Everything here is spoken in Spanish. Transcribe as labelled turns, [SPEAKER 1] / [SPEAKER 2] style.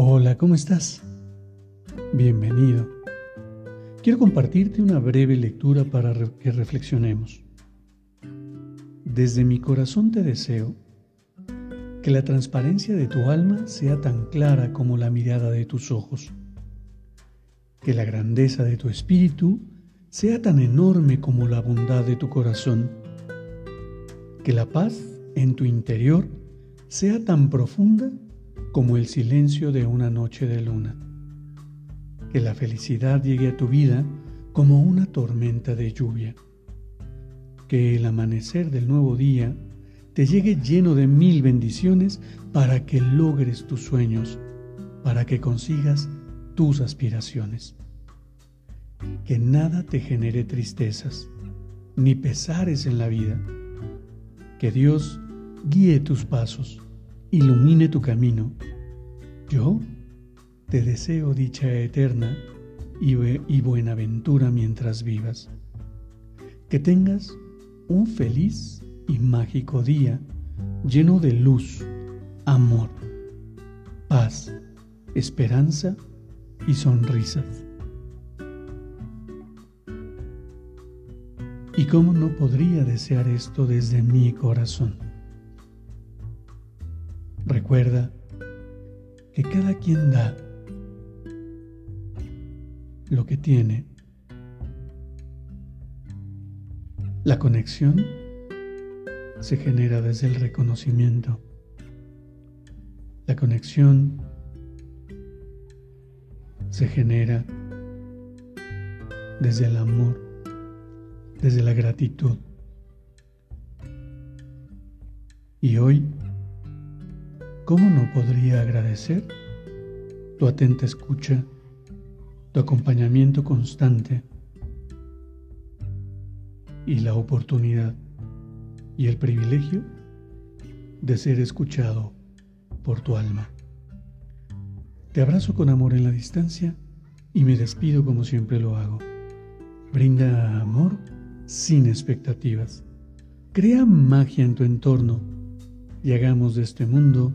[SPEAKER 1] Hola, ¿cómo estás? Bienvenido. Quiero compartirte una breve lectura para que reflexionemos. Desde mi corazón te deseo que la transparencia de tu alma sea tan clara como la mirada de tus ojos, que la grandeza de tu espíritu sea tan enorme como la bondad de tu corazón, que la paz en tu interior sea tan profunda como el silencio de una noche de luna. Que la felicidad llegue a tu vida como una tormenta de lluvia. Que el amanecer del nuevo día te llegue lleno de mil bendiciones para que logres tus sueños, para que consigas tus aspiraciones. Que nada te genere tristezas, ni pesares en la vida. Que Dios guíe tus pasos ilumine tu camino. Yo te deseo dicha eterna y, y buenaventura mientras vivas. Que tengas un feliz y mágico día lleno de luz, amor, paz, esperanza y sonrisas. ¿Y cómo no podría desear esto desde mi corazón? Recuerda que cada quien da lo que tiene. La conexión se genera desde el reconocimiento. La conexión se genera desde el amor, desde la gratitud. Y hoy ¿cómo no podría agradecer tu atenta escucha, tu acompañamiento constante y la oportunidad y el privilegio de ser escuchado por tu alma? Te abrazo con amor en la distancia y me despido como siempre lo hago. Brinda amor sin expectativas. Crea magia en tu entorno y hagamos de este mundo